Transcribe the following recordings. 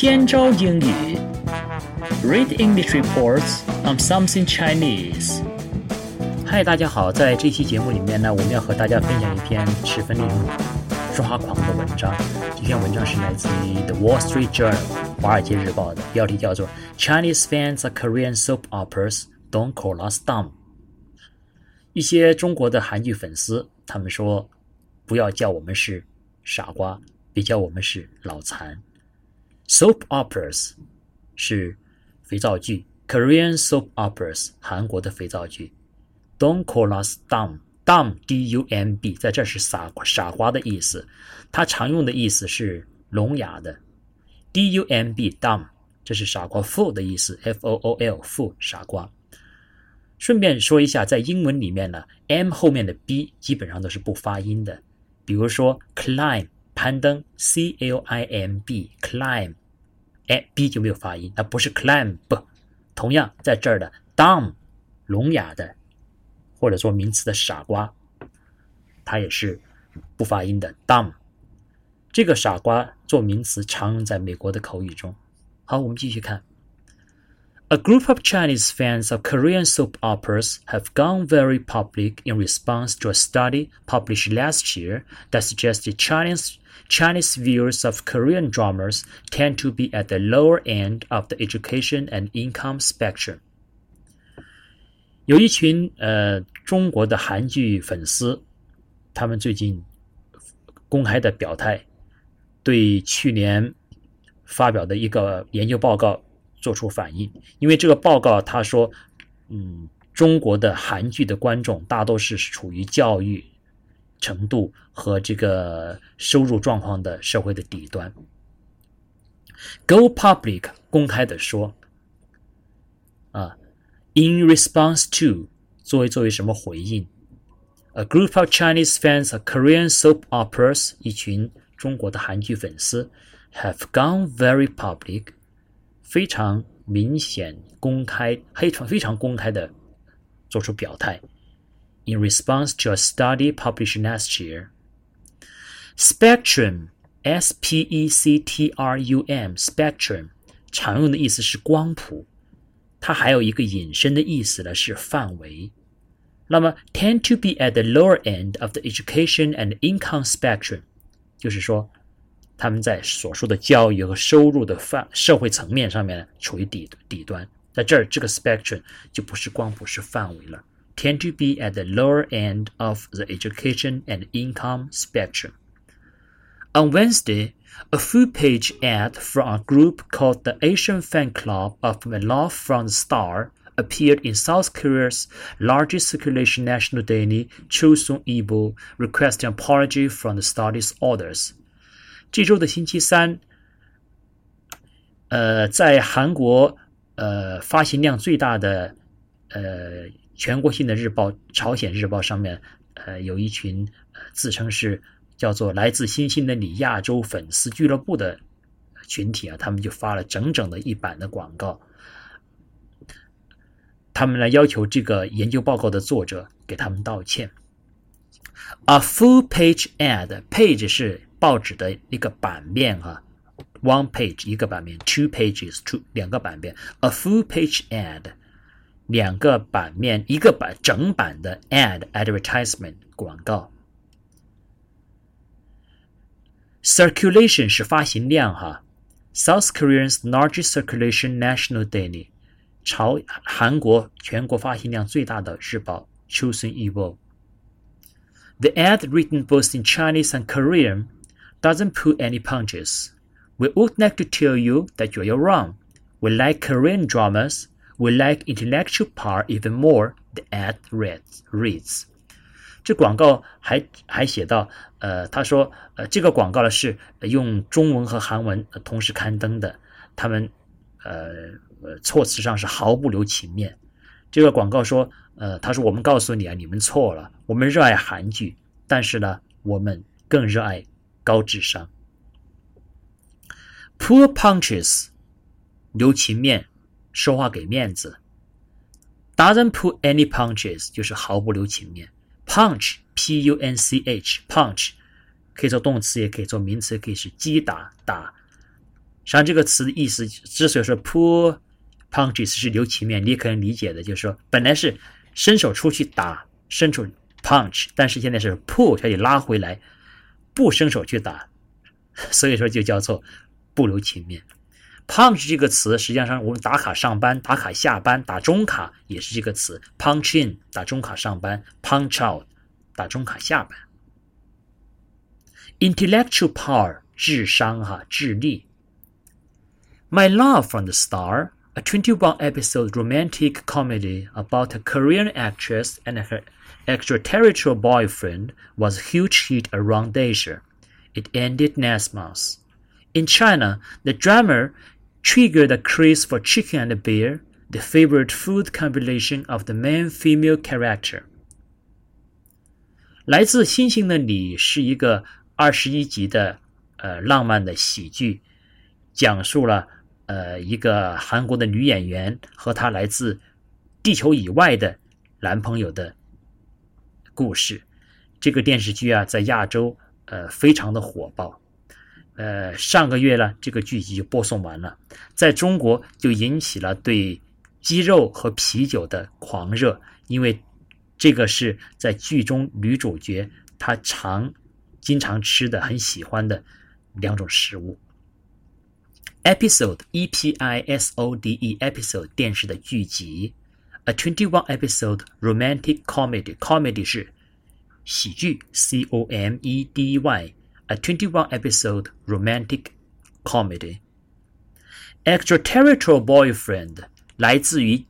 天朝英语，Read English reports on something Chinese。嗨，大家好，在这期节目里面呢，我们要和大家分享一篇十分令人抓狂的文章。这篇文章是来自于《The Wall Street Journal》华尔街日报的，标题叫做 “Chinese fans of Korean soap operas don't call us dumb”。一些中国的韩剧粉丝，他们说：“不要叫我们是傻瓜，别叫我们是脑残。” Soap operas 是肥皂剧，Korean soap operas 韩国的肥皂剧。Don't call us dumb，dumb D-U-M-B 在这是傻傻瓜的意思，它常用的意思是聋哑的。D-U-M-B dumb 这是傻瓜，fool 的意思，F-O-O-L fool 傻瓜。顺便说一下，在英文里面呢，m 后面的 b 基本上都是不发音的。比如说，climb 攀登，c l i m b climb，哎，b 就没有发音，那不是 climb。同样，在这儿的 dumb 聋哑的，或者说名词的傻瓜，它也是不发音的 dumb。这个傻瓜做名词常用在美国的口语中。好，我们继续看。A group of Chinese fans of Korean soap operas have gone very public in response to a study published last year that suggested Chinese Chinese viewers of Korean dramas tend to be at the lower end of the education and income spectrum. 有一群呃中国的韩剧粉丝，他们最近公开的表态，对去年发表的一个研究报告做出反应，因为这个报告他说，嗯，中国的韩剧的观众大多是处于教育程度和这个收入状况的社会的底端。Go public 公开的说，啊，in response to 作为作为什么回应？A group of Chinese fans of Korean soap operas 一群中国的韩剧粉丝 have gone very public。非常明显、公开、非常非常公开的做出表态。In response to a study published last year, spectrum, S-P-E-C-T-R-U-M, spectrum 常用的意思是光谱，它还有一个引申的意思呢，是范围。那么，tend to be at the lower end of the education and income spectrum，就是说。他们在所说的教育和收入的范社会层面上面处于底底端，在这儿这个 spectrum 就不是光谱是范围了 ，tend to be at the lower end of the education and income spectrum. On Wednesday, a full-page ad from a group called the Asian Fan Club of Love from the Star appeared in South Korea's largest circulation national daily, Chosun Ilbo, requesting apology from the study's authors. 这周的星期三，呃，在韩国呃发行量最大的呃 全国性的日报《朝鲜日报》上面，呃，有一群自称是叫做“来自星星的你”亚洲粉丝俱乐部的群体啊，他们就发了整整的一版的广告，他们来要求这个研究报告的作者给他们道歉。A full page ad，page 是。报纸的一个版面啊，one page 一个版面，two pages two 两个版面，a full page ad 两个版面一个版整版的 ad advertisement 广告，circulation 是发行量哈，South Korea's largest circulation national daily 朝韩国全国发行量最大的日报《Chosun Ilbo》。The ad written both in Chinese and Korean doesn't pull any punches. We would like to tell you that you're wrong. We like Korean dramas. We like intellectual part even more. The ad reads reads. 这广告还还写到，呃，他说，呃，这个广告呢是用中文和韩文同时刊登的，他们，呃，措辞上是毫不留情面。这个广告说，呃，他说我们告诉你啊，你们错了，我们热爱韩剧，但是呢，我们更热爱高智商 Poor punches，留情面，说话给面子。Doesn't pull any punches，就是毫不留情面。Punch，p u n c h，punch，可以做动词，也可以做名词，可以是击打、打、实际上这个词的意思之所以说 pull punches 是留情面，你可能理解的，就是说本来是伸手出去打，伸出 punch，但是现在是 pull 它就拉回来，不伸手去打，所以说就叫做不留情面。punch 这个词实际上我们打卡上班、打卡下班、打中卡也是这个词，punch in 打中卡上班，punch out 打中卡下班。intellectual power 智商哈智力。My Love from the Star, a 21 episode romantic comedy about a Korean actress and her extraterrestrial boyfriend, was a huge hit around Asia. It ended last month. In China, the drama triggered a craze for chicken and beer, the favorite food combination of the main female character. 来自星星的你是一个二十一集的呃浪漫的喜剧，讲述了呃，一个韩国的女演员和她来自地球以外的男朋友的故事。这个电视剧啊，在亚洲呃非常的火爆。呃，上个月呢，这个剧集就播送完了，在中国就引起了对鸡肉和啤酒的狂热，因为这个是在剧中女主角她常经常吃的、很喜欢的两种食物。episode e p i s o d e episode 电视的剧集，a twenty one episode romantic comedy comedy 是喜剧 c o m e d y a twenty one episode romantic comedy extraterrestrial boyfriend 来自于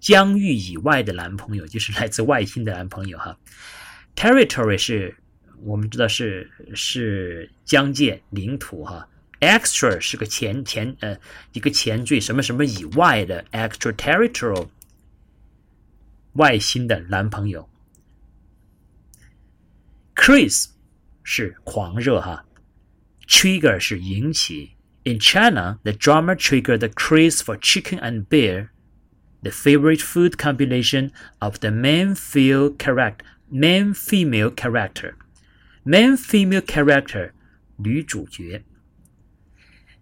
疆域以外的男朋友，就是来自外星的男朋友哈。territory 是我们知道是是疆界领土哈。extra 是个前前呃一个前缀，什么什么以外的 extraterritorial 外星的男朋友。，Chris 是狂热哈，trigger 是引起。In China, the drama triggered the craze for chicken and beer, the favorite food combination of the main female character. Main female character, main female character 女主角。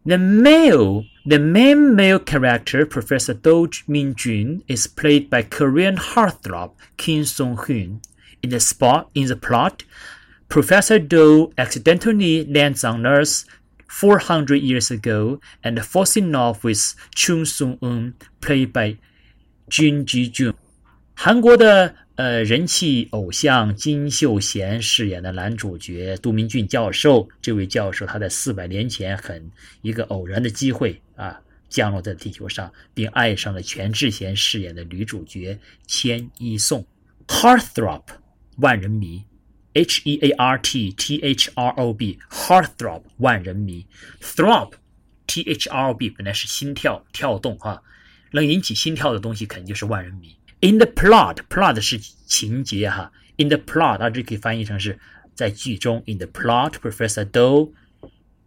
the male, the main male character, Professor Do Min-jun, is played by Korean heartthrob Kim Song-hoon. In the spot, in the plot, Professor Do accidentally lands on Earth 400 years ago and falls in love with Chung Sung-eun, played by Jun Ji-jun. 韩国的呃，人气偶像金秀贤饰演的男主角杜明俊教授，这位教授他在四百年前很一个偶然的机会啊，降落在地球上，并爱上了全智贤饰演的女主角千一颂。Heartthrob，万人迷 ，H E A R T T H R O B，Heartthrob，万人迷，Throb，T H R O B 本来是心跳跳动哈，能引起心跳的东西肯定就是万人迷。In the plot，plot 是情节哈。In the plot，啊，这可以翻译成是在剧中。In the plot，Professor Do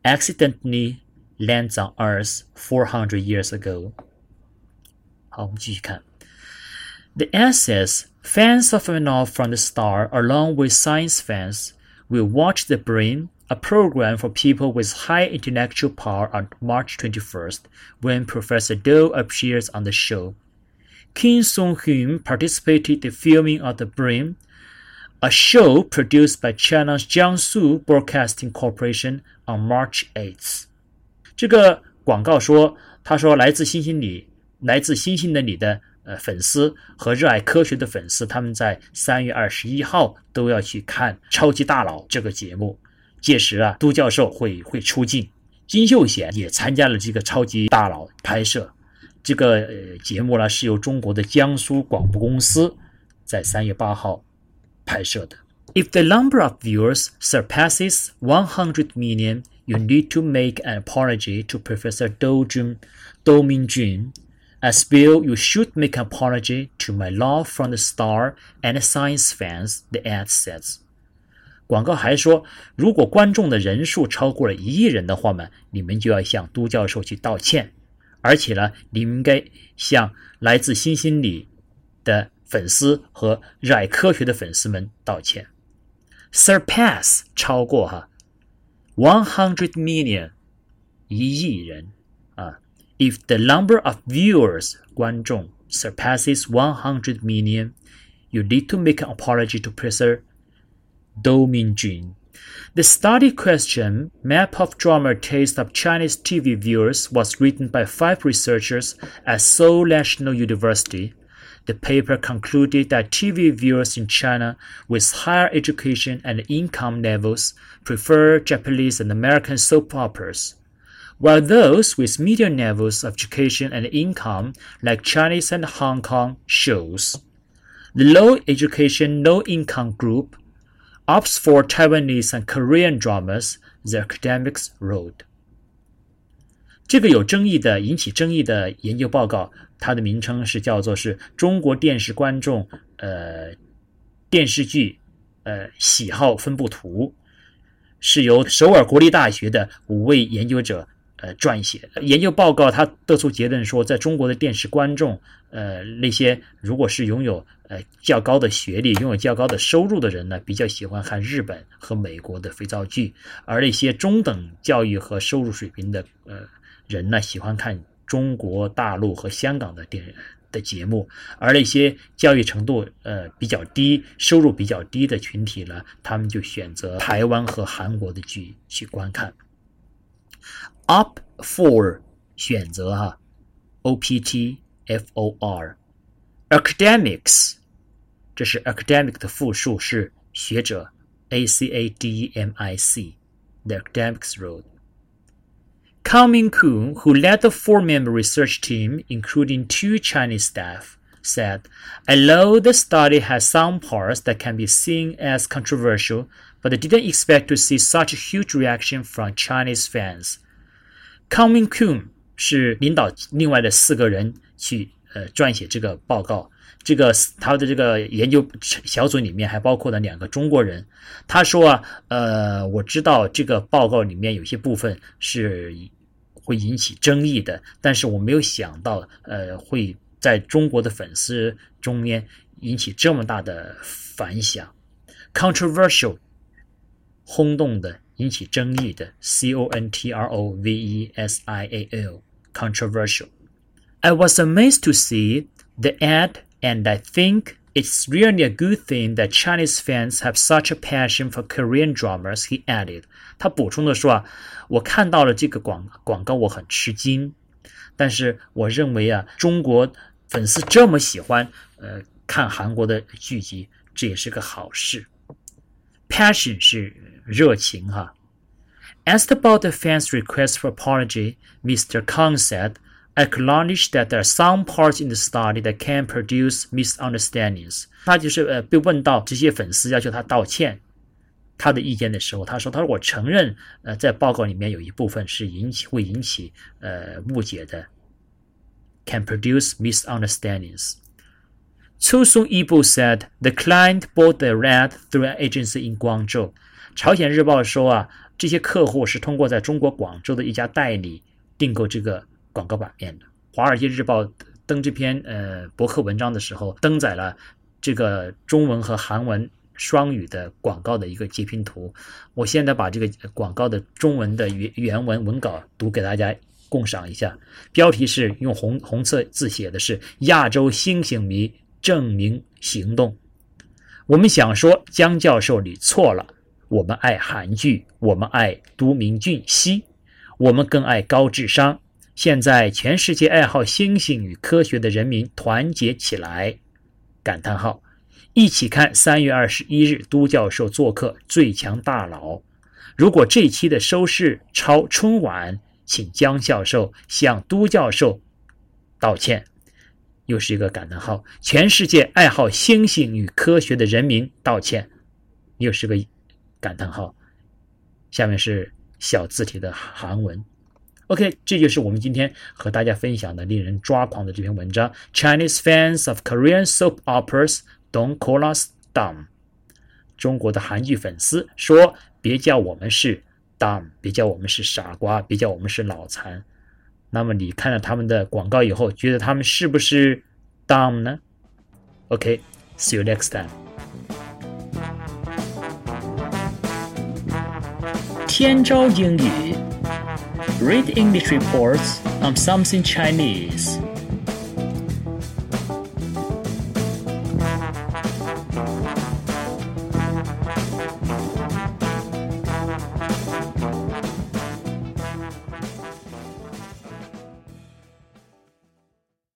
accidentally lands on Earth 400 years ago。好，我们继续看。 The essays fans of an off from the star, along with science fans, will watch The Brain, a program for people with high intellectual power, on March 21st, when Professor Do appears on the show. Kim Song-hyun participated in filming of The Brain, a show produced by China's Jiangsu Broadcasting Corporation on March 8th。这个广告说，他说来自星星里，来自星星的你的 呃粉丝和热爱科学的粉丝，他们在三月二十一号都要去看《超级大佬》这个节目。届时啊，都教授会会出镜，金秀贤也参加了这个《超级大佬》拍摄。这个呃节目呢是由中国的江苏广播公司在三月八号拍摄的。If the number of viewers surpasses 100 million, you need to make an apology to Professor Do Jun, Do Minjun. As well, you should make an apology to my love from the star and science fans, the ad says. 广告还说，如果观众的人数超过了一亿人的话呢，你们就要向都教授去道歉。而且呢，你应该向来自星星里的粉丝和热爱科学的粉丝们道歉。Surpass 超过哈，one hundred million 一亿人啊。 If the number of viewers 观众 surpasses 100 million, you need to make an apology to Professor Do Minjun. The study question, Map of Drama Taste of Chinese TV Viewers, was written by five researchers at Seoul National University. The paper concluded that TV viewers in China with higher education and income levels prefer Japanese and American soap operas, while those with median levels of education and income, like Chinese and Hong Kong shows, the low education, low income group opts for Taiwanese and Korean dramas, The Academics Road. 这个有争议的、引起争议的研究报告，它的名称是叫做是中国电视观众呃电视剧呃喜好分布图，是由首尔国立大学的五位研究者 呃撰写。研究报告他得出结论说，在中国的电视观众呃那些如果是拥有呃，较高的学历、拥有较高的收入的人呢，比较喜欢看日本和美国的肥皂剧；而那些中等教育和收入水平的呃人呢，喜欢看中国大陆和香港的电的节目；而那些教育程度呃比较低、收入比较低的群体呢，他们就选择台湾和韩国的剧去观看。Up for 选择哈，O P T F O R academics。这是 academic 的复数是学者，a c a d e m i c，the academics road. Kang Ming Kun, who led the four-member research team, including two Chinese staff, said, although the study has some parts that can be seen as controversial, but didn't expect to see such a huge reaction from Chinese fans. Kang Ming Kun 是领导另外的四个人去呃撰写这个报告。这个他的这个研究小组里面还包括了两个中国人。他说啊，呃，我知道这个报告里面有些部分是会引起争议的，但是我没有想到，呃，会在中国的粉丝中间引起这么大的反响。Controversial，轰动的，引起争议的。C O N T R O V E S I A L，controversial。I was amazed to see the ad. And I think it's really a good thing that Chinese fans have such a passion for Korean dramas. He added. 他补充的说啊，我看到了这个广广告，我很吃惊。但是我认为啊，中国粉丝这么喜欢呃看韩国的剧集，这也是个好事。Passion 是 热情哈。Asked about the fans' request for apology, Mr. Kang said acknowledge that there are some parts in the study that can produce misunderstandings。他就是呃被问到这些粉丝要求他道歉，他的意见的时候，他说：“他说我承认，呃，在报告里面有一部分是引起会引起呃误解的，can produce misunderstandings。” Chu Song Yibu said the client bought the ad through an agency in Guangzhou。 朝鲜日报说啊，这些客户是通过在中国广州的一家代理订购这个。广告版面的《华尔街日报》登这篇呃博客文章的时候，登载了这个中文和韩文双语的广告的一个截屏图。我现在把这个广告的中文的原原文文稿读给大家共赏一下。标题是用红红色字写的是“亚洲星星迷证明行动”。我们想说，江教授你错了。我们爱韩剧，我们爱都明俊熙，我们更爱高智商。现在，全世界爱好星星与科学的人民团结起来！感叹号，一起看三月二十一日都教授做客《最强大佬》。如果这期的收视超春晚，请江教授向都教授道歉。又是一个感叹号，全世界爱好星星与科学的人民道歉。又是个感叹号。下面是小字体的韩文。OK，这就是我们今天和大家分享的令人抓狂的这篇文章。Chinese fans of Korean soap operas don't call us dumb。中国的韩剧粉丝说：“别叫我们是 dumb，别叫我们是傻瓜，别叫我们是脑残。”那么你看了他们的广告以后，觉得他们是不是 dumb 呢？OK，see you next time。Tianzhou Yingyu. Read English reports on something Chinese.